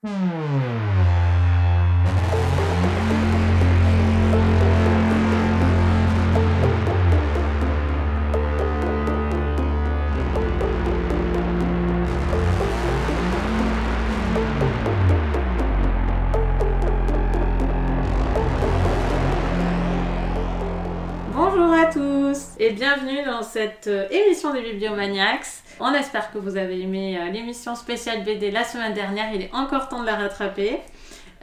Bonjour à tous et bienvenue dans cette euh, émission des Bibliomaniacs. On espère que vous avez aimé euh, l'émission spéciale BD la semaine dernière, il est encore temps de la rattraper.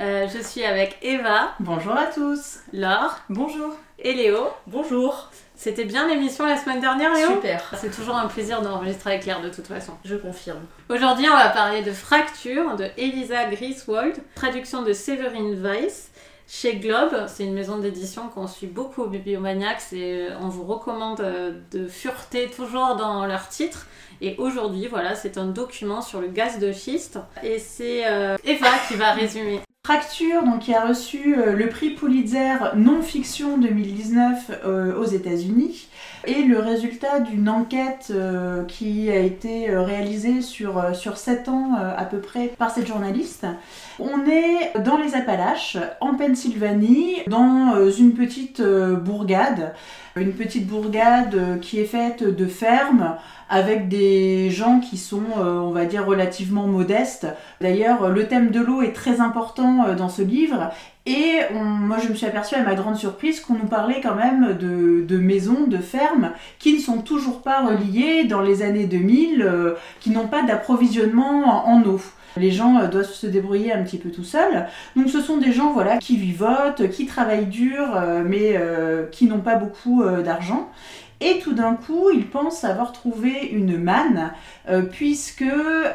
Euh, je suis avec Eva, Bonjour à tous. Laure Bonjour. et Léo. Bonjour. C'était bien l'émission la semaine dernière Léo? Super. C'est toujours un plaisir d'enregistrer avec Claire de toute façon. Je confirme. Aujourd'hui, on va parler de Fracture de Elisa Griswold, traduction de Séverine Weiss chez Globe. C'est une maison d'édition qu'on suit beaucoup au Bibliomaniacs et euh, on vous recommande de fureter toujours dans leurs titres. Et aujourd'hui, voilà, c'est un document sur le gaz de schiste et c'est euh, Eva qui va résumer. Fracture, donc, qui a reçu euh, le prix Pulitzer non-fiction 2019 euh, aux États-Unis, est le résultat d'une enquête euh, qui a été réalisée sur, sur 7 ans à peu près par cette journaliste. On est dans les Appalaches, en Pennsylvanie, dans une petite bourgade, une petite bourgade qui est faite de fermes avec des gens qui sont, on va dire, relativement modestes. D'ailleurs, le thème de l'eau est très important euh, dans ce livre. Et moi, je me suis aperçue à ma grande surprise qu'on nous parlait quand même de, maisons, de fermes, qui ne sont toujours pas reliées dans les années 2000, euh, qui n'ont pas d'approvisionnement en, eau. Les gens euh, doivent se débrouiller un petit peu tout seuls. Donc ce sont des gens voilà, qui vivotent, qui travaillent dur, mais qui n'ont pas beaucoup d'argent. Et tout d'un coup, ils pensent avoir trouvé une manne, euh, puisque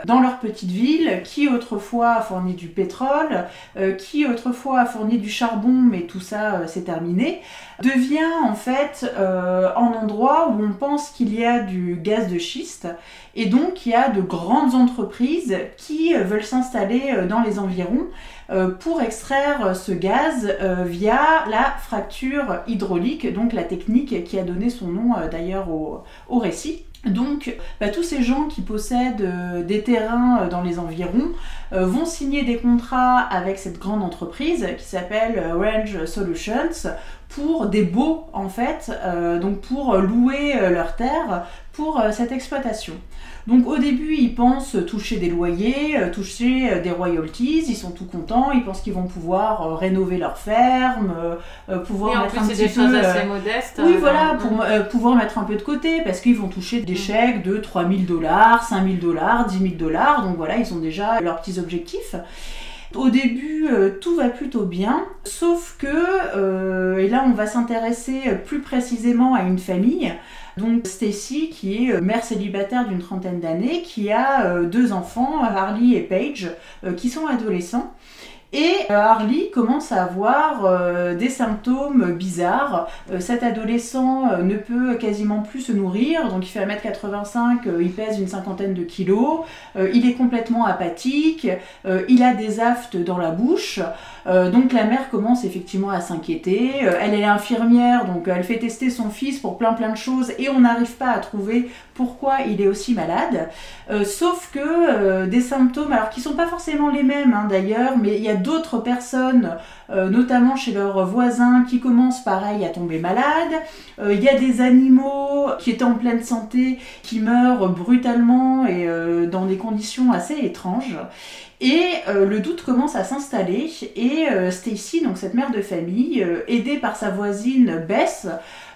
dans leur petite ville, qui autrefois a fourni du pétrole, euh, qui autrefois a fourni du charbon, mais tout ça euh, c'est terminé, devient en fait euh, un endroit où on pense qu'il y a du gaz de schiste, et donc il y a de grandes entreprises qui veulent s'installer dans les environs pour extraire euh, ce gaz euh, via la fracture hydraulique, donc la technique qui a donné son nom euh, d'ailleurs au, récit. Donc, bah, tous ces gens qui possèdent euh, des terrains euh, dans les environs euh, vont signer des contrats avec cette grande entreprise qui s'appelle euh, Range Solutions pour des baux en fait, euh, donc pour louer euh, leurs terres pour euh, cette exploitation. Donc au début, ils pensent toucher des loyers, euh, toucher euh, des royalties, ils sont tout contents, ils pensent qu'ils vont pouvoir euh, rénover leur ferme, pouvoir en mettre plus, un c'est petit des peu choses assez modestes. oui, voilà, pour euh, pouvoir mettre un peu de côté, parce qu'ils vont toucher des chèques de 3000 dollars, 5000 dollars, 10 000 dollars, donc voilà, ils ont déjà leurs petits objectifs. Au début, euh, tout va plutôt bien, sauf que, euh, et là on va s'intéresser plus précisément à une famille, donc Stacy qui est euh, mère célibataire d'une trentaine d'années, qui a deux enfants, Harley et Paige, qui sont adolescents. Et euh, Harley commence à avoir euh, des symptômes bizarres. Euh, cet adolescent ne peut quasiment plus se nourrir, donc il fait 1m85, euh, il pèse une cinquantaine de kilos, il est complètement apathique, il a des aftes dans la bouche. Euh, donc la mère commence effectivement à s'inquiéter. Euh, elle est infirmière, donc elle fait tester son fils pour plein plein de choses et on n'arrive pas à trouver pourquoi il est aussi malade. Euh, sauf que euh, des symptômes, alors qui sont pas forcément les mêmes hein, d'ailleurs, mais il y a d'autres personnes, euh, notamment chez leurs voisins, qui commencent pareil à tomber malades. Euh, Il y a des animaux qui étaient en pleine santé qui meurent brutalement et euh, dans des conditions assez étranges. Et euh, le doute commence à s'installer et euh, Stacy, donc cette mère de famille, euh, aidée par sa voisine Bess,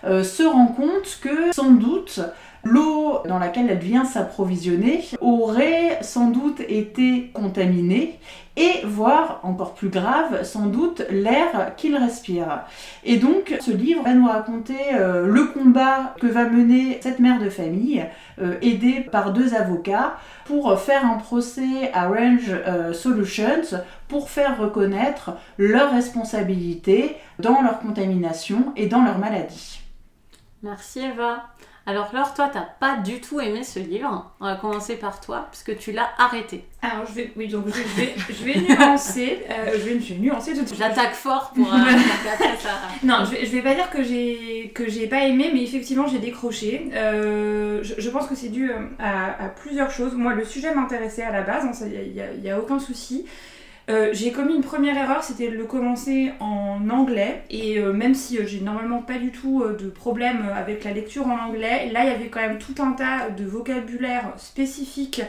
euh, se rend compte que sans doute l'eau dans laquelle elle vient s'approvisionner aurait sans doute été contaminée et voire encore plus grave sans doute l'air qu'il respire. Et donc ce livre va nous raconter euh, le combat que va mener cette mère de famille euh, aidée par deux avocats pour faire un procès à Range euh, Solutions pour faire reconnaître leur responsabilité dans leur contamination et dans leur maladie. Merci Eva. Alors Laure, toi, t'as pas du tout aimé ce livre. On va commencer par toi, puisque tu l'as arrêté. Alors, je vais, oui, donc je vais, je vais nuancer. euh, je, vais, je vais nuancer tout de suite. J'attaque fort pour... euh, après, ça... Non, je vais, je vais pas dire que j'ai que j'ai pas aimé, mais effectivement j'ai décroché. Euh, je, je pense que c'est dû à, à plusieurs choses. Moi, le sujet m'intéressait à la base, il n'y a, y a aucun souci. Euh, j'ai commis une première erreur, c'était de le commencer en anglais. Et euh, même si euh, j'ai normalement pas du tout euh, de problème avec la lecture en anglais, là il y avait quand même tout un tas de vocabulaire spécifique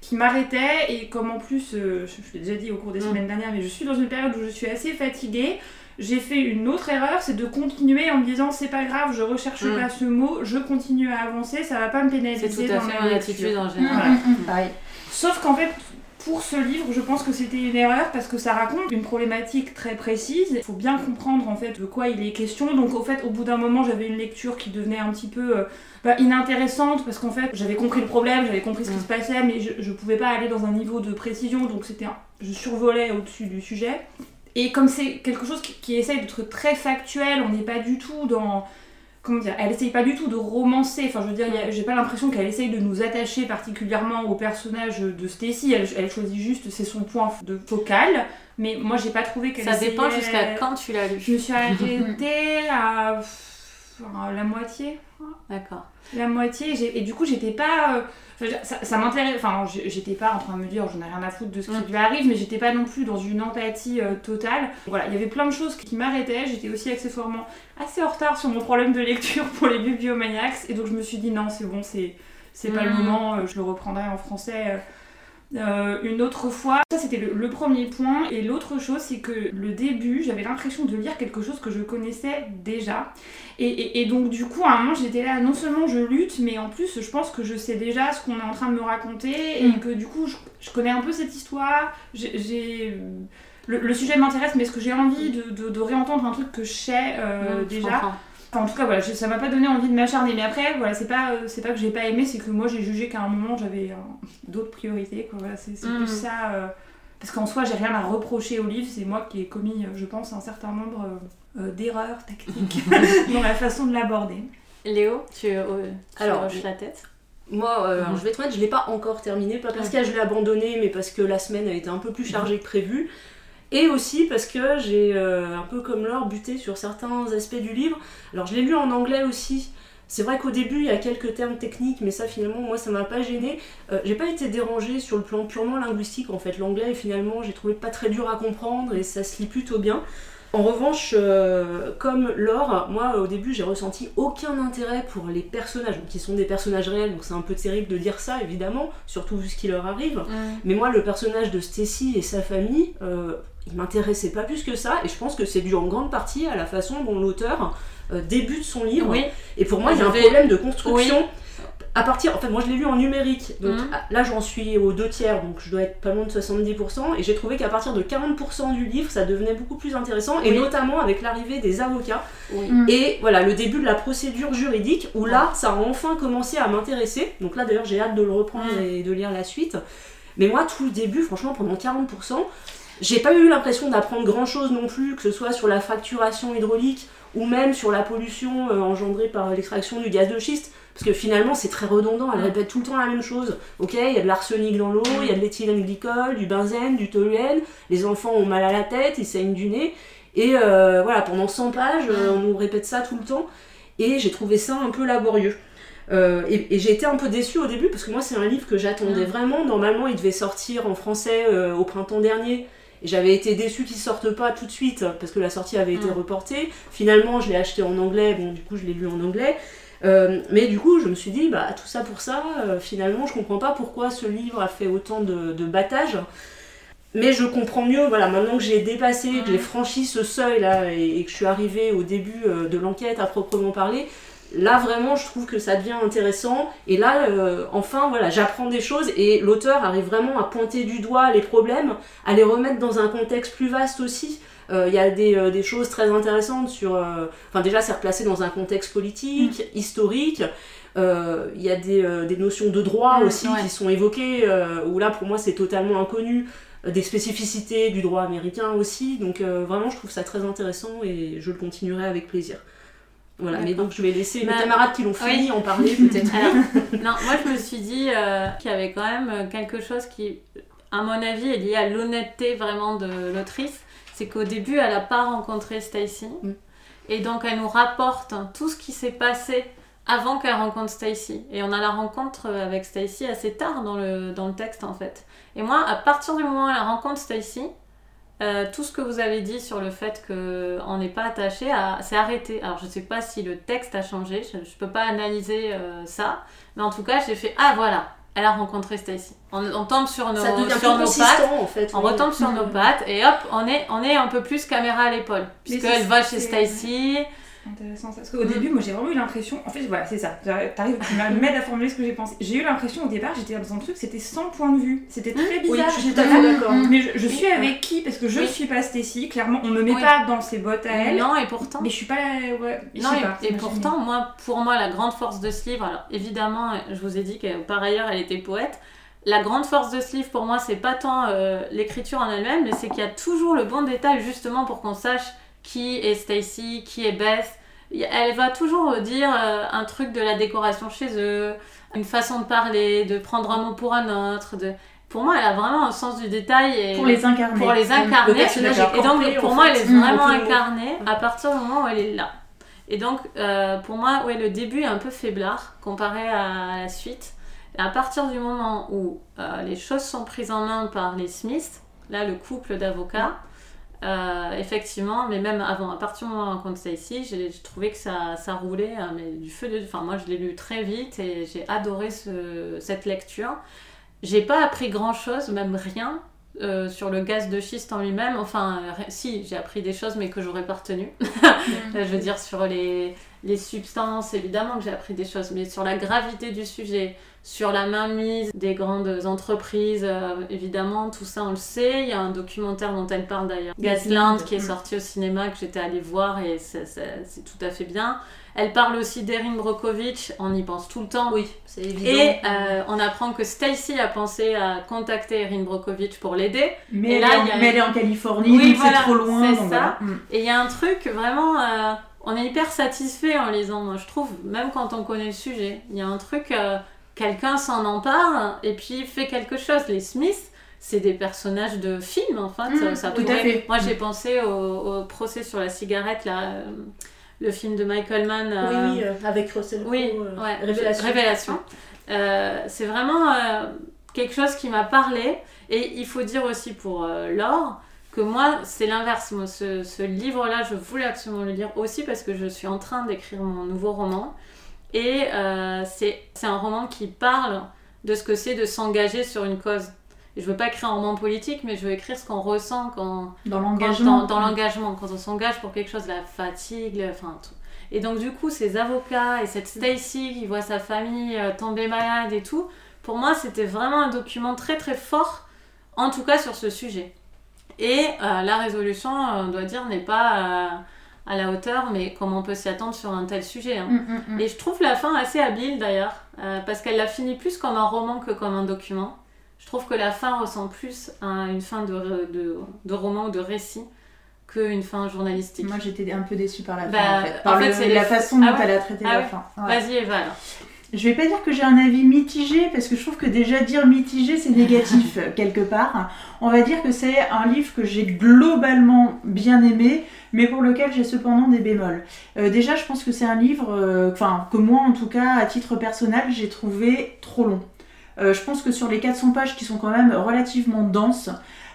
qui m'arrêtait. Et comme en plus, euh, je, je l'ai déjà dit au cours des Mm. semaines dernières, mais je suis dans une période où je suis assez fatiguée. J'ai fait une autre erreur, c'est de continuer en me disant c'est pas grave, je recherche Mm. pas ce mot, je continue à avancer, ça va pas me pénaliser C'est tout à dans fait ma mon attitude en Mm, général. mm, mm, pareil. Sauf qu'en fait, pour ce livre, je pense que c'était une erreur parce que ça raconte une problématique très précise. Il faut bien comprendre en fait de quoi il est question. Donc au fait, au bout d'un moment, j'avais une lecture qui devenait un petit peu euh, bah, inintéressante parce qu'en fait, j'avais compris le problème, j'avais compris ce qui se passait, mais je, je pouvais pas aller dans un niveau de précision. Donc c'était, un- je survolais au-dessus du sujet. Et comme c'est quelque chose qui, qui essaye d'être très factuel, on n'est pas du tout dans comment dire, elle essaye pas du tout de romancer. Enfin, je veux dire, j'ai pas l'impression qu'elle essaye de nous attacher particulièrement au personnage de Stacy. Elle, elle choisit juste, c'est son point de focal. Mais moi, j'ai pas trouvé qu'elle Ça dépend jusqu'à quand tu l'as lu. Je me suis arrêtée à, à la moitié. D'accord. La moitié, et du coup, j'étais pas. euh, ça ça m'intéresse. Enfin, j'étais pas en train de me dire, j'en ai rien à foutre de ce qui Mm. lui arrive, mais j'étais pas non plus dans une empathie euh, totale. Voilà, il y avait plein de choses qui m'arrêtaient. J'étais aussi accessoirement assez en retard sur mon problème de lecture pour les bibliomaniacs, et donc je me suis dit, non, c'est bon, c'est. C'est pas le Mm. moment, euh, je le reprendrai en français euh, une autre fois. Ça, c'était le, le premier point. Et l'autre chose, c'est que le début, j'avais l'impression de lire quelque chose que je connaissais déjà. Et, et- et donc, du coup, à un moment, j'étais là, non seulement je lutte, mais en plus, je pense que je sais déjà ce qu'on est en train de me raconter. Et Mm. que du coup, je, je connais un peu cette histoire. J'ai. Le, le sujet m'intéresse, mais est-ce que j'ai envie de, de- de réentendre un truc que je sais euh, Mm, déjà? Enfin, en tout cas, voilà, je- ça m'a pas donné envie de m'acharner. Mais après, voilà, c'est pas, euh, c'est pas que j'ai pas aimé, c'est que moi j'ai jugé qu'à un moment j'avais euh, d'autres priorités. Quoi. Voilà, c'est c'est Mm. plus ça. euh, parce qu'en soi, j'ai rien à reprocher au livre. C'est moi qui ai commis, je pense, un certain nombre euh, euh, d'erreurs tactiques dans la façon de l'aborder. Léo, tu, euh, tu Alors, hoches la tête? Moi, euh, alors, je vais être honnête, je l'ai pas encore terminé, pas parce que je l'ai abandonné, mais parce que la semaine a été un peu plus chargée que prévu. Et aussi parce que j'ai, euh, un peu comme Laure, buté sur certains aspects du livre. Alors je l'ai lu en anglais aussi. C'est vrai qu'au début, il y a quelques termes techniques, mais ça finalement, moi, ça m'a pas gêné. Euh, j'ai pas été dérangée sur le plan purement linguistique, en fait. L'anglais, finalement, j'ai trouvé pas très dur à comprendre et ça se lit plutôt bien. En revanche, euh, comme Laure, moi au début j'ai ressenti aucun intérêt pour les personnages, qui sont des personnages réels, donc c'est un peu terrible de dire ça évidemment, surtout vu ce qui leur arrive. Mais moi le personnage de Stacy et sa famille, euh, il m'intéressait pas plus que ça, et je pense que c'est dû en grande partie à la façon dont l'auteur euh, débute son livre. Oui, Et pour moi il y a un problème de construction. À partir, en fait, moi je l'ai lu en numérique, donc Mhm. là j'en suis aux deux tiers, donc je dois être pas loin de 70%, et j'ai trouvé qu'à partir de 40% du livre, ça devenait beaucoup plus intéressant, et Oui. notamment avec l'arrivée des avocats, oui. Mm. et voilà, le début de la procédure juridique, où là, ça a enfin commencé à m'intéresser, donc là d'ailleurs j'ai hâte de le reprendre Mm. et de lire la suite, mais moi tout le début, franchement, pendant 40%, j'ai pas eu l'impression d'apprendre grand chose non plus, que ce soit sur la fracturation hydraulique, ou même sur la pollution euh, engendrée par l'extraction du gaz de schiste, parce que finalement c'est très redondant, elle répète tout le temps la même chose. Ok, il y a de l'arsenic dans l'eau, il y a de l'éthylène glycol, du benzène, du toluène, les enfants ont mal à la tête, ils saignent du nez, et euh, voilà, pendant 100 pages, euh, on nous répète ça tout le temps, et j'ai trouvé ça un peu laborieux. Euh, et et j'ai été un peu déçue au début parce que moi c'est un livre que j'attendais vraiment. Normalement il devait sortir en français euh, au printemps dernier. Et j'avais été déçue qu'il sorte pas tout de suite parce que la sortie avait été reportée. Finalement je l'ai acheté en anglais, bon du coup je l'ai lu en anglais. Euh, mais du coup je me suis dit bah tout ça pour ça, euh, finalement je comprends pas pourquoi ce livre a fait autant de, de battage. Mais je comprends mieux, voilà, maintenant que j'ai dépassé, que j'ai franchi ce seuil là et, que je suis arrivée au début euh, de l'enquête à proprement parler, là vraiment je trouve que ça devient intéressant et là enfin voilà j'apprends des choses et l'auteur arrive vraiment à pointer du doigt les problèmes à les remettre dans un contexte plus vaste aussi Euh, il y a des, euh, des choses très intéressantes sur euh, enfin déjà c'est replacé dans un contexte politique historique Euh, il y a des, euh, des notions de droit Mm, aussi ouais. qui sont évoquées euh, où là pour moi c'est totalement inconnu Euh, des spécificités du droit américain aussi donc euh, vraiment je trouve ça très intéressant et je le continuerai avec plaisir voilà, mais donc je vais laisser mes Bah, camarades qui l'ont fini oui. en parler peut-être. Non, moi je me suis dit euh, qu'il y avait quand même euh, quelque chose qui, à mon avis, est lié à l'honnêteté vraiment de l'autrice. C'est qu'au début, elle n'a pas rencontré Stacy. Mm. Et donc elle nous rapporte hein, tout ce qui s'est passé avant qu'elle rencontre Stacy. Et on a la rencontre avec Stacy assez tard dans le, dans le texte en fait. Et moi, à partir du moment où elle rencontre Stacy, euh, tout ce que vous avez dit sur le fait qu'on n'est pas attaché, à... c'est arrêté. Alors je ne sais pas si le texte a changé, je ne peux pas analyser euh, ça, mais en tout cas j'ai fait ah voilà, elle a rencontré Stacy. On, on tombe sur nos, Ça sur nos pattes. en fait. On oui. retombe sur nos pattes et hop, on est, on est un peu plus caméra à l'épaule. Puisqu'elle va chez Stacy. Intéressant ça. Parce qu'au Mm. début, moi j'ai vraiment eu l'impression. En fait, voilà, c'est ça. T'arrives, tu m'aides à formuler ce que j'ai pensé. J'ai eu l'impression au départ, j'étais dans un truc, c'était sans point de vue. C'était très Oui, bizarre. je suis là, d'accord. Mais je, je suis Oui. avec qui? Parce que je Oui. suis pas Stacy, clairement. On me met Oui. pas dans ses bottes à elle. Non, et pourtant. Mais je suis pas. Ouais, je Non, sais et, pas, pourtant, moi, pour moi, la grande force de ce livre, alors évidemment, je vous ai dit que par ailleurs, elle était poète. La grande force de ce livre, pour moi, c'est pas tant euh, l'écriture en elle-même, mais c'est qu'il y a toujours le bon détail, justement, pour qu'on sache qui est Stacy, qui est Beth. Elle va toujours dire euh, un truc de la décoration chez eux, une façon de parler, de prendre un mot pour un autre. De... Pour moi, elle a vraiment un sens du détail. Et... Pour les incarner. pour les incarner. Et donc, pour moi, fait. elle est vraiment le- incarnée à partir du moment où elle est là. Et donc, euh, pour moi, ouais, le début est un peu faiblard comparé à la suite. Et à partir du moment où euh, les choses sont prises en main par les Smiths, là, le couple d'avocats, euh, effectivement, mais même avant, à partir du moment où on rencontre Stacy, j'ai trouvé que ça, ça roulait, hein, mais du feu de... Enfin, moi, je l'ai lu très vite et j'ai adoré ce- cette lecture. J'ai pas appris grand-chose, même rien, euh, sur le gaz de schiste en lui-même. Enfin, euh, si, j'ai appris des choses, mais que j'aurais pas retenues. je veux dire, sur les, les substances, évidemment que j'ai appris des choses, mais sur la gravité du sujet, sur la mainmise des grandes entreprises, euh, évidemment, tout ça on le sait. Il y a un documentaire dont elle parle d'ailleurs, Gasland, qui est Mm. sorti au cinéma, que j'étais allée voir et c'est tout à fait bien. Elle parle aussi d'Erin Brockovich, on y pense tout le temps. Oui, c'est évident. Et euh, on apprend que Stacy a pensé à contacter Erin Brockovich pour l'aider. Mais, Et là, est en- il y a- mais elle est en Californie, Oui, donc voilà, c'est trop loin. c'est ça. voilà. Mm. Et il y a un truc vraiment, euh, on est hyper satisfait en lisant, moi je trouve, même quand on connaît le sujet. Il y a un truc, euh, quelqu'un s'en empare et puis fait quelque chose. Les Smiths, c'est des personnages de film en fait. Mm, ça pourrait- fait. Moi j'ai pensé au, au procès sur la cigarette, là, euh, le film de Michael Mann. Oui, euh, oui, euh, avec Russell Crowe. oui, ouais, Révélation. Révélation. C'est vraiment quelque chose qui m'a parlé. Et il faut dire aussi pour Laure que moi, c'est l'inverse. Moi, ce, ce livre-là, je voulais absolument le lire aussi parce que je suis en train d'écrire mon nouveau roman. Et euh, c'est un roman qui parle de ce que c'est de s'engager sur une cause. Je veux pas écrire un roman politique, mais je veux écrire ce qu'on ressent quand, Dans quand- l'engagement. dans, dans l'engagement, quand on s'engage pour quelque chose, la fatigue, le- enfin tout. Et donc du coup, ces avocats et cette Stacy qui voit sa famille euh, tomber malade et tout, pour moi, c'était vraiment un document très très fort, en tout cas sur ce sujet. Et euh, la résolution, on doit dire, n'est pas euh, à la hauteur, mais comme on peut s'y attendre sur un tel sujet. hein. Mm, mm, mm. Et je trouve la fin assez habile d'ailleurs, euh, parce qu'elle l'a fini plus comme un roman que comme un document. Je trouve que la fin ressemble plus à une fin de, de, de roman ou de récit qu'une fin journalistique. Moi j'étais un peu déçue par la Bah, fin en fait. Par en fait, le- c'est la façon dont Ah ouais elle a traité Ah la fin. Ouais. Vas-y Eva alors. Je vais pas dire que j'ai un avis mitigé parce que je trouve que déjà dire mitigé c'est négatif quelque part. On va dire que c'est un livre que j'ai globalement bien aimé mais pour lequel j'ai cependant des bémols. Euh, déjà je pense que c'est un livre, euh, enfin que moi en tout cas à titre personnel j'ai trouvé trop long. Euh, je pense que sur les 400 pages qui sont quand même relativement denses,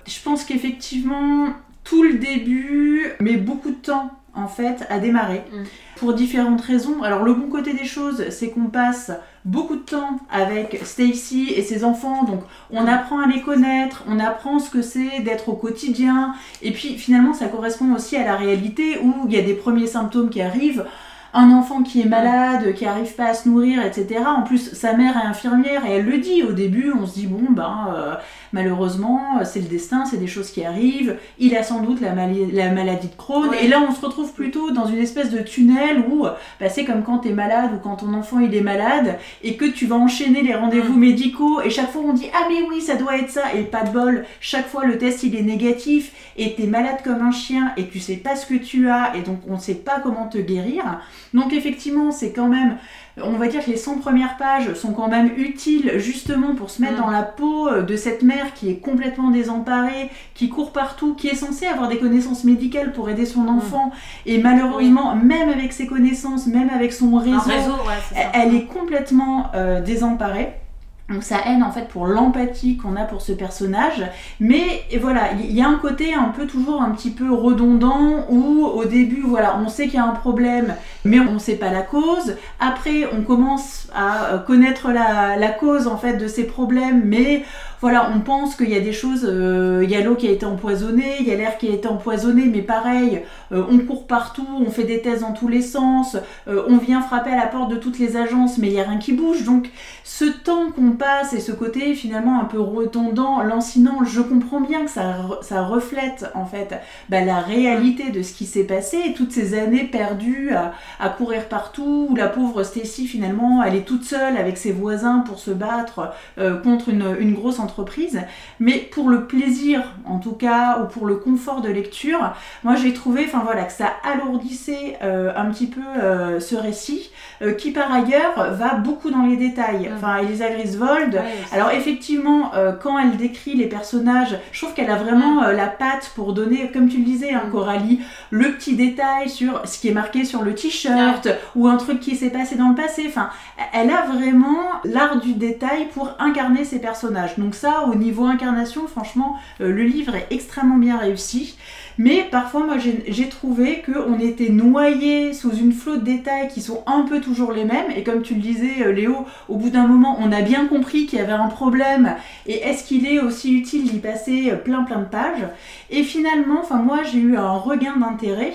je pense qu'effectivement tout le début met beaucoup de temps en fait à démarrer Mm. pour différentes raisons. Alors le bon côté des choses, c'est qu'on passe beaucoup de temps avec Stacy et ses enfants, donc on apprend à les connaître, on apprend ce que c'est d'être au quotidien, et puis finalement ça correspond aussi à la réalité où il y a des premiers symptômes qui arrivent. Un enfant qui est malade, qui arrive pas à se nourrir, etc. En plus, sa mère est infirmière et elle le dit au début. On se dit bon ben euh, malheureusement c'est le destin, c'est des choses qui arrivent. Il a sans doute la, maladie de Crohn et là on se retrouve plutôt dans une espèce de tunnel où bah, c'est comme quand t'es malade ou quand ton enfant il est malade et que tu vas enchaîner les rendez-vous Mm. médicaux et chaque fois on dit ah mais oui ça doit être ça et pas de bol chaque fois le test il est négatif et t'es malade comme un chien et tu sais pas ce que tu as et donc on sait pas comment te guérir donc effectivement c'est quand même on va dire que les 100 premières pages sont quand même utiles justement pour se mettre Mm. dans la peau euh, de cette mère qui est complètement désemparée, qui court partout, qui est censée avoir des connaissances médicales pour aider son enfant. Et malheureusement, même avec ses connaissances, même avec son réseau, ouais, elle est complètement euh, désemparée. Donc sa haine en fait pour l'empathie qu'on a pour ce personnage, mais voilà, il y a un côté un peu toujours un petit peu redondant où au début voilà, on sait qu'il y a un problème, mais on ne sait pas la cause. Après, on commence à connaître la, la cause en fait de ces problèmes, mais voilà, on pense qu'il y a des choses, euh, il y a l'eau qui a été empoisonnée, il y a l'air qui a été empoisonné, mais pareil, euh, on court partout, on fait des thèses dans tous les sens, euh, on vient frapper à la porte de toutes les agences, mais il n'y a rien qui bouge. Donc ce temps qu'on passe et ce côté finalement un peu redondant, lancinant, je comprends bien que ça, reflète en fait bah, la réalité de ce qui s'est passé et toutes ces années perdues à, courir partout, où la pauvre Stacy finalement elle est toute seule avec ses voisins pour se battre contre une, une grosse entreprise mais pour le plaisir en tout cas, ou pour le confort de lecture, moi j'ai trouvé enfin voilà, que ça alourdissait euh, un petit peu euh, ce récit, euh, qui par ailleurs va beaucoup dans les détails. Enfin, Elisa Griswold, alors effectivement, quand elle décrit les personnages, je trouve qu'elle a vraiment la patte pour donner, comme tu le disais, hein, Coralie, le petit détail sur ce qui est marqué sur le t-shirt, ou un truc qui s'est passé dans le passé. Enfin, elle a vraiment l'art du détail pour incarner ses personnages. Donc au niveau incarnation, franchement, euh, le livre est extrêmement bien réussi. Mais parfois, moi, j'ai trouvé qu'on était noyé sous une flotte de détails qui sont un peu toujours les mêmes. Et comme tu le disais, euh, Léo, au bout d'un moment, on a bien compris qu'il y avait un problème. Et est-ce qu'il est aussi utile d'y passer euh, plein plein de pages? Et finalement, enfin moi, j'ai eu un regain d'intérêt.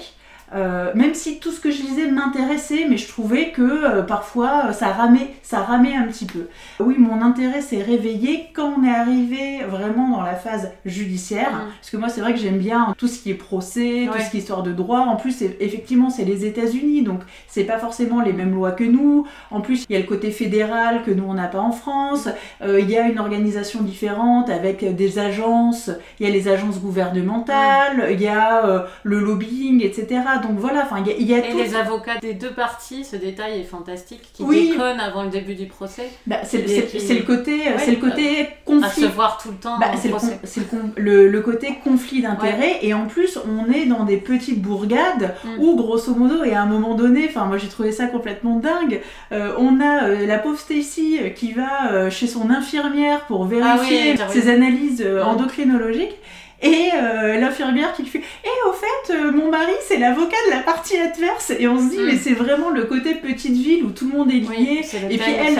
Euh, même si tout ce que je lisais m'intéressait, mais je trouvais que euh, parfois euh, ça ramait, ça ramait un petit peu. Oui, mon intérêt s'est réveillé quand on est arrivé vraiment dans la phase judiciaire, mm. parce que moi c'est vrai que j'aime bien tout ce qui est procès, tout ce qui est histoire de droit. En plus, effectivement, c'est les États-Unis, donc c'est pas forcément les mêmes lois que nous. En plus, il y a le côté fédéral que nous on n'a pas en France. il y a une organisation différente avec des agences. Il y a les agences gouvernementales, mm. il y a le lobbying, etc donc voilà, enfin il y, a, Et les avocats des deux parties, ce détail est fantastique, qui déconnent avant le début du procès. Bah, c'est le côté, c'est le côté conflit. À se voir tout le temps. Bah, c'est le, le, côté conflit d'intérêts et en plus on est dans des petites bourgades mm. où grosso modo et à un moment donné, enfin moi j'ai trouvé ça complètement dingue. Euh, on a euh, la pauvre Stacy euh, qui va chez son infirmière pour ah vérifier ses analyses endocrinologiques et euh, l'infirmière qui lui fait Et eh, au fait, euh, mon mari, c'est l'avocat de la partie adverse. Et on se dit, mm. mais c'est vraiment le côté petite ville où tout le monde est lié. et puis elle,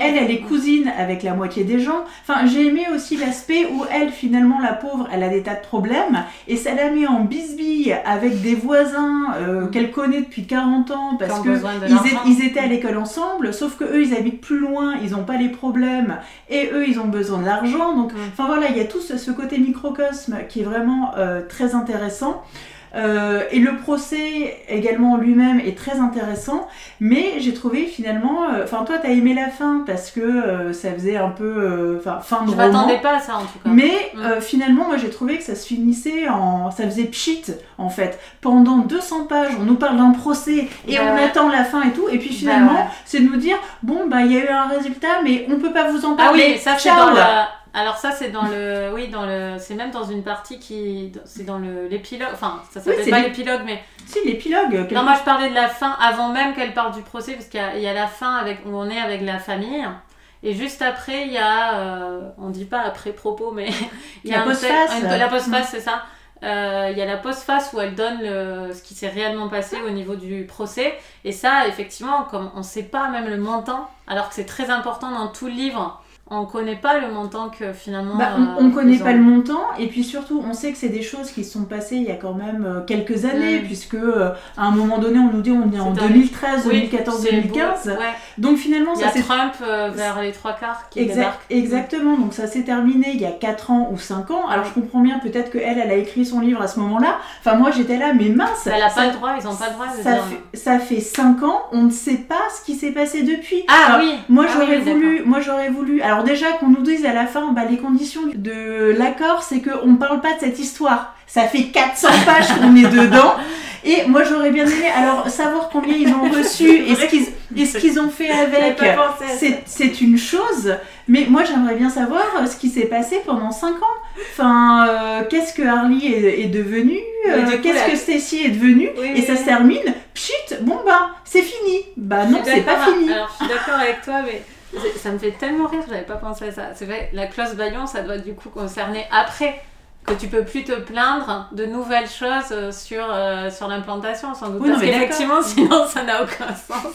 elle, elle est cousine avec la moitié des gens. Enfin, j'ai aimé aussi l'aspect où elle, finalement, la pauvre, elle a des tas de problèmes. Et ça la met en bisbille avec des voisins euh, mm. qu'elle connaît depuis 40 ans parce qu'ils ils étaient à l'école ensemble. Sauf que eux, ils habitent plus loin, ils n'ont pas les problèmes. Et eux, ils ont besoin de l'argent. Donc, mm. enfin voilà, il y a tout ce, ce côté microcosme qui est vraiment euh, très intéressant. Euh, et le procès également lui-même est très intéressant, mais j'ai trouvé finalement, euh, enfin toi t'as aimé la fin parce que ça faisait un peu, enfin fin de Je m'attendais pas à ça en tout cas. Mais mm. finalement moi j'ai trouvé que ça se finissait en, ça faisait pchit en fait. Pendant 200 pages on nous parle d'un procès et on attend la fin et tout, et puis bah finalement c'est de nous dire bon bah il y a eu un résultat mais on peut pas vous en parler. Ah oui, ça c'est dans la alors ça c'est dans le oui dans le c'est même dans une partie qui c'est dans le l'épilogue enfin ça s'appelle pas l'épilogue mais si l'épilogue non moi je parlais de la fin avant même qu'elle parle du procès parce qu'il y, a la fin avec où on est avec la famille et juste après il y a euh, on dit pas après propos mais il y a la postface. la postface c'est ça. Euh, il y a la postface où elle donne le, ce qui s'est réellement passé au niveau du procès et ça effectivement comme on sait pas même le montant alors que c'est très important dans tout le livre on connaît pas le montant que finalement. Bah, on, ne euh, connaît pas le montant et puis surtout on sait que c'est des choses qui sont passées il y a quand même euh, quelques années mm. puisque euh, à un moment donné on nous dit on est en 2013, 2014, 2015. Donc finalement il y a Trump vers les trois quarts qui débarque. Exactement donc ça s'est terminé il y a 4 ans ou 5 ans. Alors je comprends bien peut-être que elle elle a écrit son livre à ce moment-là. Enfin moi j'étais là mais mince. Elle a pas le droit ils ont pas le droit. De ça, dire... fait, ça fait 5 ans on ne sait pas ce qui s'est passé depuis. Ah oui. Moi ah j'aurais voulu moi j'aurais voulu alors déjà qu'on nous dise à la fin, bah, les conditions de l'accord, c'est qu'on ne parle pas de cette histoire. Ça fait 400 pages qu'on est dedans. Et moi, j'aurais bien aimé alors savoir combien ils ont reçu et ce qu'ils ont fait avec. C'est une chose, mais moi, j'aimerais bien savoir ce qui s'est passé pendant 5 ans. Enfin, euh, qu'est-ce que Harley est, devenu euh, Qu'est-ce que Stacy est devenue Et ça se termine, pchit, bon bah, c'est fini. Bah non, c'est pas fini. Alors, je suis d'accord avec toi, mais Ça me fait tellement rire, j'avais pas pensé à ça. C'est vrai, la clause Bayon, ça doit du coup concerner après que tu peux plus te plaindre de nouvelles choses euh, sur, euh, sur l'implantation, sans doute. Oui, Parce mais qu'effectivement, sinon, ça n'a aucun sens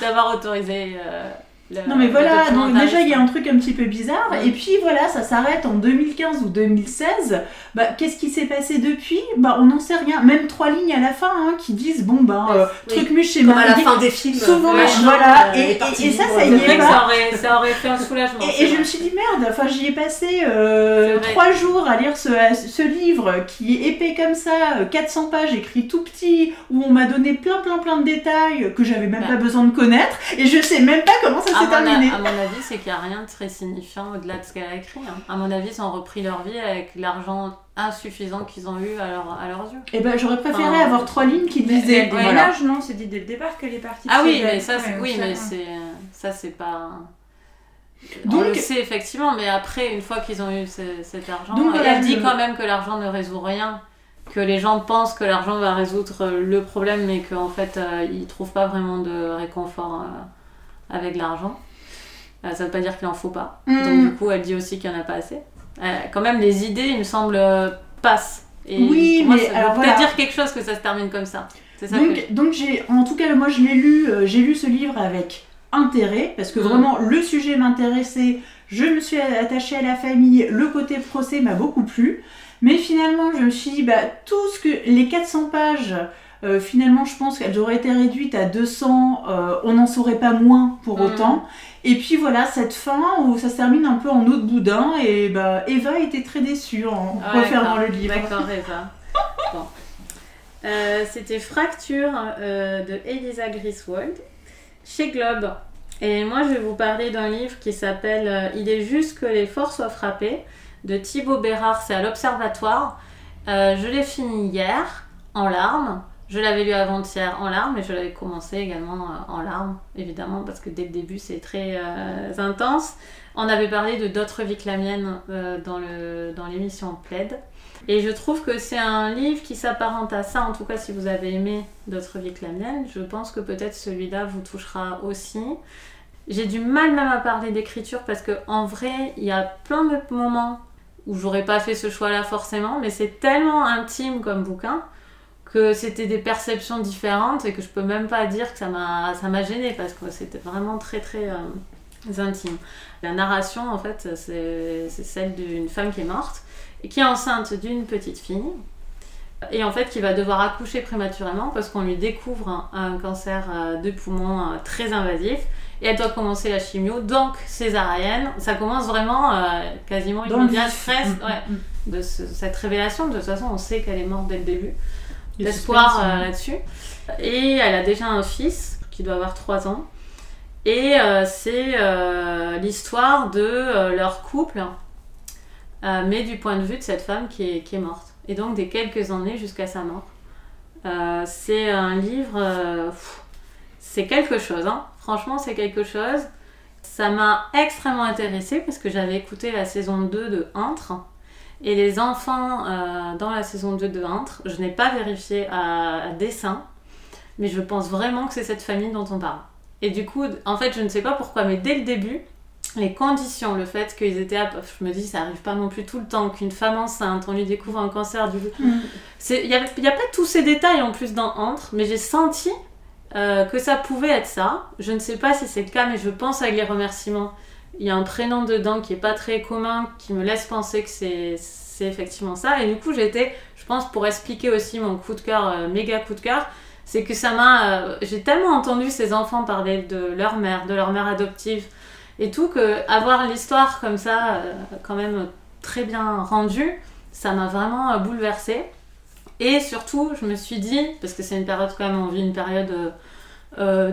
d'avoir autorisé. euh, le- Non mais voilà, donc déjà il y a un truc un petit peu bizarre, Ouais. et puis voilà, ça s'arrête en 2015 ou 2016. Bah, qu'est-ce qui s'est passé depuis? Bah, on n'en sait rien. Même trois lignes à la fin hein, qui disent bon bah euh, Oui. truc muche chez Comme à la fin des films. Souvent, voilà, euh, et- ça, ça y C'est est vrai que pas. ça aurait, ça aurait fait un soulagement. Et, je me suis dit merde, enfin j'y ai passé euh, trois jours à lire ce, ce livre qui est épais comme ça, euh, 400 pages écrit tout petit, où on m'a donné plein plein plein de détails que j'avais même Bah. pas besoin de connaître, et je sais même pas comment ça s'est terminé. à mon avis, c'est qu'il n'y a rien de très signifiant au-delà de ce qu'elle a écrit. hein. À mon avis, ils ont repris leur vie avec l'argent insuffisant qu'ils ont eu à, leur- à leurs yeux. Et ben j'aurais préféré Enfin, avoir trois lignes qui Mais disaient le voilà. déménage, non, c'est dit dès le départ qu'elle est partie. de Ah oui, mais ça, c'est, oui, ça, mais c'est, ça, c'est pas. Donc- on le sait effectivement, mais après, une fois qu'ils ont eu ce- cet argent, Donc elle dit quand même que l'argent ne résout rien, que les gens pensent que l'argent va résoudre le problème, mais qu'en fait, euh, ils trouvent pas vraiment de réconfort euh, avec l'argent. Euh, ça veut pas dire qu'il en faut pas. Mm. Donc du coup, elle dit aussi qu'il y en a pas assez. Euh, quand même, les idées, il me semble, passent. Et Oui, moi, mais ça alors voilà. dire quelque chose que ça se termine comme ça. C'est ça que Donc, donc j'ai, en tout cas, moi je l'ai lu, euh, j'ai lu ce livre avec intérêt parce que Mhm. vraiment le sujet m'intéressait. Je me suis attachée à la famille, le côté procès m'a beaucoup plu. Mais finalement, je me suis dit, bah, tout ce que les 400 pages, euh, finalement, je pense qu'elles auraient été réduites à 200, euh, on n'en saurait pas moins pour Mhm. autant. Et puis voilà, cette fin où ça se termine un peu en eau de boudin, et bah, Eva était très déçue en Ah refermant le livre. D'accord, Eva. Bon. Euh, C'était Fracture euh, de Elisa Griswold chez Globe. Et moi, je vais vous parler d'un livre qui s'appelle Il est juste que les forts soient frappés de Thibaut Bérard. C'est à l'Observatoire. Je l'ai fini hier en larmes. Je l'avais lu avant-hier en larmes et je l'avais commencé également euh, en larmes, évidemment, parce que dès le début, c'est très euh, intense. On avait parlé de D'autres vies que la mienne euh, dans l'émission Plaid. Et je trouve que c'est un livre qui s'apparente à ça, en tout cas si vous avez aimé D'autres vies que la mienne, je pense que peut-être celui-là vous touchera aussi. J'ai du mal même à parler d'écriture parce que en vrai, il y a plein de moments où j'aurais pas fait ce choix-là forcément, mais c'est tellement intime comme bouquin que c'était des perceptions différentes et que je peux même pas dire que ça m'a ça m'a gêné parce que c'était vraiment très très euh, intime. La narration en fait, c'est celle d'une femme qui est morte et qui est enceinte d'une petite fille et en fait qui va devoir accoucher prématurément parce qu'on lui découvre un, un cancer euh, de poumon euh, très invasif et elle doit commencer la chimio. Donc césarienne ça commence vraiment euh, quasiment immédiat stress Mm, ouais, mm, de ce- cette révélation. De toute façon on sait qu'elle est morte dès le début d'espoir euh, là-dessus et elle a déjà un fils qui doit avoir 3 ans et euh, c'est euh, l'histoire de leur couple mais du point de vue de cette femme qui est, qui est morte. Et donc des quelques années jusqu'à sa mort. Euh, c'est un livre, euh, c'est quelque chose, hein. franchement c'est quelque chose. Ça m'a extrêmement intéressée parce que j'avais écouté la saison 2 de Entre. Et les enfants euh, dans la saison 2 de Entre, je n'ai pas vérifié à, à dessin, mais je pense vraiment que c'est cette famille dont on parle. Et du coup, en fait, je ne sais pas pourquoi, mais dès le début, les conditions, le fait qu'ils étaient à... Je me dis, ça arrive pas non plus tout le temps qu'une femme enceinte, on lui découvre un cancer du... mm. Il n'y a pas tous ces détails en plus dans Entre, mais j'ai senti euh, que ça pouvait être ça. Je ne sais pas si c'est le cas, mais je pense avec les remerciements. Il y a un prénom dedans qui est pas très commun, qui me laisse penser que c'est effectivement ça. Et du coup, j'étais, je pense, pour expliquer aussi mon coup de cœur, euh, méga coup de cœur, c'est que ça m'a. euh, j'ai tellement entendu ces enfants parler de leur mère, de leur mère adoptive et tout, que avoir l'histoire comme ça, euh, quand même très bien rendue, ça m'a vraiment bouleversée. Et surtout, je me suis dit, parce que c'est une période quand même, on vit une période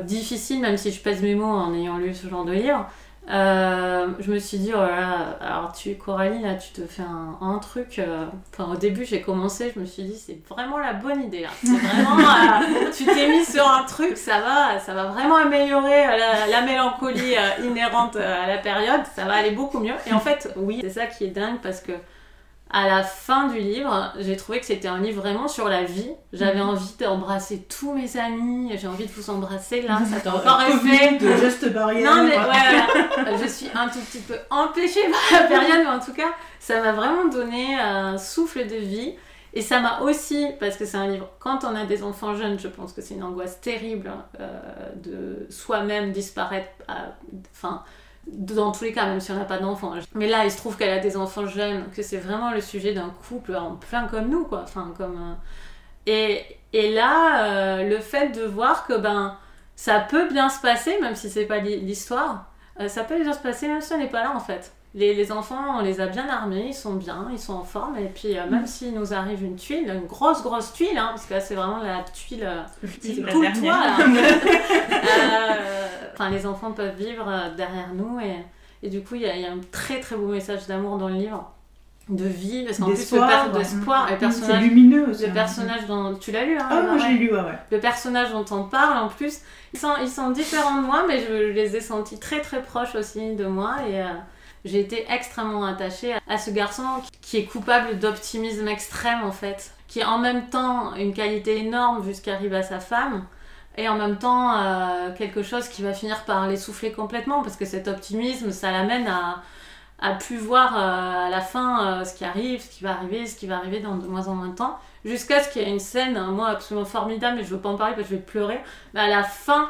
difficile, même si je pèse mes mots en ayant lu ce genre de livre, euh, je me suis dit, oh là là, alors tu, Coralie, là, tu te fais un, un truc. euh, Enfin, au début, j'ai commencé, je me suis dit, c'est vraiment la bonne idée. C'est vraiment, euh, tu t'es mis sur un truc, ça va, ça va vraiment améliorer la, la mélancolie inhérente à la période, ça va aller beaucoup mieux. Et en fait, oui, c'est ça qui est dingue parce que à la fin du livre, j'ai trouvé que c'était un livre vraiment sur la vie. J'avais Mhm. envie d'embrasser tous mes amis. J'ai envie de vous embrasser là. Ça t'a encore fait. de geste barrière. Non mais ouais, voilà. je suis un tout petit peu empêchée par la période, mais en tout cas, ça m'a vraiment donné un souffle de vie. Et ça m'a aussi, parce que c'est un livre, quand on a des enfants jeunes, je pense que c'est une angoisse terrible euh, de soi-même disparaître, enfin, dans tous les cas, même si on n'a pas d'enfants. Mais là, il se trouve qu'elle a des enfants jeunes, que c'est vraiment le sujet d'un couple en plein comme nous, quoi. Enfin, comme... euh, Et, et là, euh, le fait de voir que, ben, ça peut bien se passer, même si c'est pas l'histoire, euh, ça peut bien se passer même si on n'est pas là, en fait. Les, les enfants, on les a bien armés, ils sont bien, ils sont en forme, et puis euh, même s'il nous arrive une tuile, une grosse grosse tuile, hein, parce que là c'est vraiment la tuile euh, coule-toi, dernière. là. Euh, Enfin, les enfants peuvent vivre euh, derrière nous, et, et du coup, il y, a- il y a un très très beau message d'amour dans le livre, de vie, parce qu'en plus, le D'espoir, père ouais. d'espoir, le C'est personnage, lumineux aussi. le personnage dont tu l'as lu, hein, Ah, moi j'ai lu, ouais, ouais. Le personnage dont on parle, en plus, ils sont, ils sont différents de moi, mais je les ai sentis très très proches aussi de moi. Et euh, j'ai été extrêmement attachée à, ce garçon qui est coupable d'optimisme extrême, en fait. Qui est en même temps une qualité énorme vu ce qui arrive à sa femme. Et en même temps, euh, quelque chose qui va finir par l'essouffler complètement, parce que cet optimisme, ça l'amène à, à plus voir euh, à la fin euh, ce qui arrive, ce qui va arriver, ce qui va arriver dans de moins en moins de temps. Jusqu'à ce qu'il y ait une scène, mot absolument formidable, mais je veux pas en parler parce que je vais pleurer. Mais à la fin,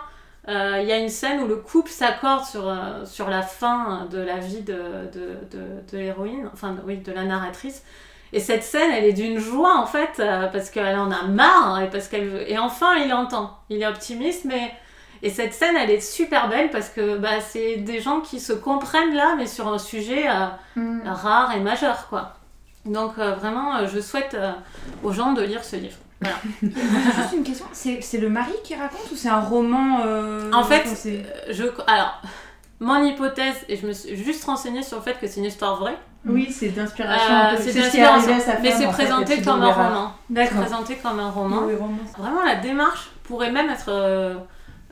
il y a une scène où le couple s'accorde sur, euh, sur la fin de la vie de, de, de, de l'héroïne, enfin oui, de la narratrice. Et cette scène, elle est d'une joie en fait, euh, parce qu'elle en a marre et parce qu'elle et enfin il entend. Il est optimiste, mais et cette scène, elle est super belle parce que bah, c'est des gens qui se comprennent là, mais sur un sujet euh, Mm. rare et majeur, quoi. Donc euh, vraiment, euh, je souhaite euh, aux gens de lire ce livre. Voilà. Juste une question, c'est c'est le mari qui raconte ou c'est un roman euh, En fait, Euh, je, alors, mon hypothèse, et je me suis juste renseignée sur le fait que c'est une histoire vraie. Oui, c'est d'inspiration. Euh, c'est mais c'est en fait, présenté comme un roman. Présenté comme un roman. Oui, roman. Vraiment, la démarche pourrait même être euh,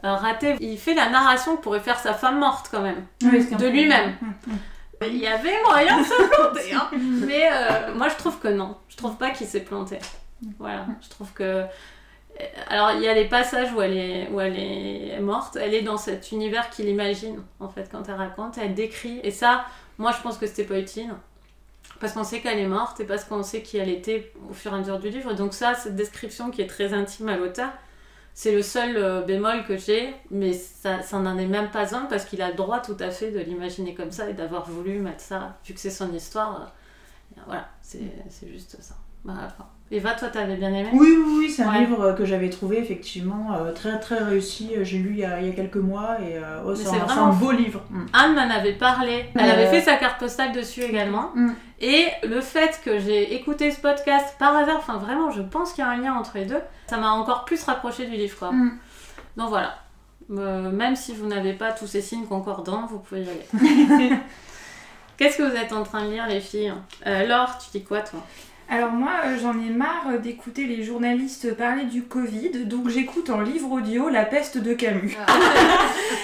ratée. Il fait la narration, pourrait faire sa femme morte quand même. Oui, De lui-même. Hum, hum. Il y avait moyen de se planter, hein. mais euh, moi je trouve que non. Je trouve pas qu'il s'est planté. Voilà, je trouve que. euh, Alors il y a les passages où elle est où elle est morte. Elle est dans cet univers qu'il imagine en fait quand elle raconte. Elle décrit et ça, moi je pense que c'était pas utile parce qu'on sait qu'elle est morte et parce qu'on sait qui elle était au fur et à mesure du livre. Donc ça, cette description qui est très intime à l'auteur, c'est le seul euh, bémol que j'ai, mais ça, ça n'en est même pas un parce qu'il a le droit tout à fait de l'imaginer comme ça et d'avoir voulu mettre ça, vu que c'est son histoire. euh, voilà, c'est c'est juste ça. Enfin. Eva, toi, t'avais bien aimé Oui, oui, oui, c'est un Ouais. livre que j'avais trouvé effectivement euh, très très réussi. Euh, J'ai lu il y, a, il y a quelques mois et euh, oh, c'est un, un beau livre. Mm. Anne m'en avait parlé. Elle Euh. avait fait sa carte postale dessus également. Mm. Et le fait que j'ai écouté ce podcast par hasard, enfin vraiment, je pense qu'il y a un lien entre les deux, ça m'a encore plus rapproché du livre. Quoi. Mm. Donc voilà. Euh, même si vous n'avez pas tous ces signes concordants, vous pouvez y aller. Qu'est-ce que vous êtes en train de lire, les filles? Euh, Laure, tu dis quoi, toi? Alors moi, euh, j'en ai marre d'écouter les journalistes parler du Covid, donc j'écoute en livre audio La peste de Camus.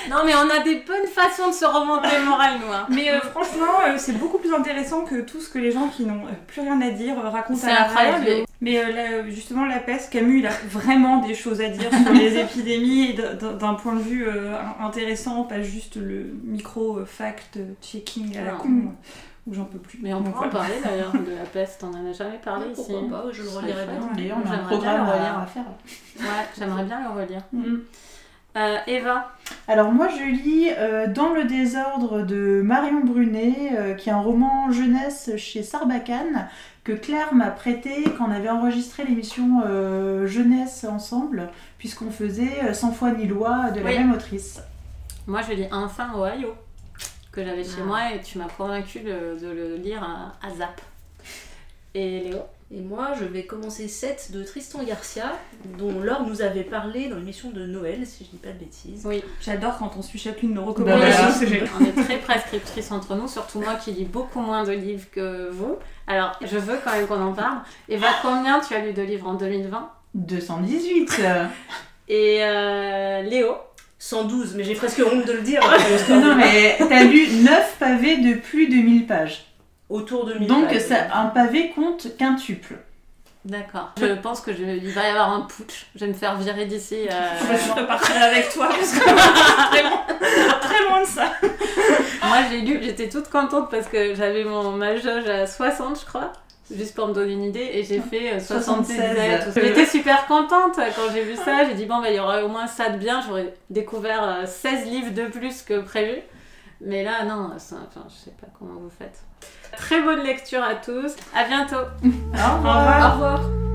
Non, mais on a des bonnes façons de se remonter le moral, nous. hein. Mais euh, franchement, euh, c'est beaucoup plus intéressant que tout ce que les gens qui n'ont euh, plus rien à dire euh, racontent à la incroyable, radio. Mais euh, là, justement, la peste, Camus, il a vraiment des choses à dire sur les épidémies d'un point de vue euh, intéressant, pas juste le micro-fact-checking à la con, euh, où j'en peux plus. Mais on pourra en parler d'ailleurs de la peste, on en a jamais parlé ici. Pourquoi pas, je le relirai bien. D'ailleurs, on a un J'aimerais programme bien le à, relire. à faire. Ouais, j'aimerais bien le relire. Mm. Euh, Eva, Alors moi je lis euh, Dans le désordre de Marion Brunet, euh, qui est un roman jeunesse chez Sarbacane, que Claire m'a prêté quand on avait enregistré l'émission euh, jeunesse ensemble, puisqu'on faisait euh, Sans foi ni loi de la Oui. même autrice. moi je lis enfin Ohio, que j'avais chez Ah. moi et tu m'as convaincu de, de le lire à, à Zap. Et Léo? Et moi, je vais commencer 7 de Tristan Garcia, dont Laure nous avait parlé dans l'émission de Noël, si je dis pas de bêtises. Oui, J'adore quand on suit chacune nos recommandations, on est très prescriptrices entre nous, surtout moi qui lis beaucoup moins de livres que vous. Alors, je veux quand même qu'on en parle. Eva, combien tu as lu de livres en 2020 218 euh. Et euh, Léo? 112, mais j'ai presque honte de le dire. Non mais t'as lu 9 pavés de plus de 1000 pages. autour de 1000 Donc pages. ça, un pavé compte quintuple. D'accord. Je pense que je- il va y avoir un putsch. Je vais me faire virer d'ici. euh, Je repartirai avec toi parce que c'est très loin, très loin de ça. Moi, j'ai lu, j'étais toute contente parce que j'avais mon ma jauge à 60, je crois. Juste pour me donner une idée, et j'ai fait euh, 76. 76. tout ça. J'étais super contente quand j'ai vu ça. J'ai dit, bon, bah, il y aura au moins ça de bien. J'aurais découvert euh, 16 livres de plus que prévu. Mais là, non, ça, enfin, je sais pas comment vous faites. Très bonne lecture à tous. À bientôt. Au Au revoir. Au revoir.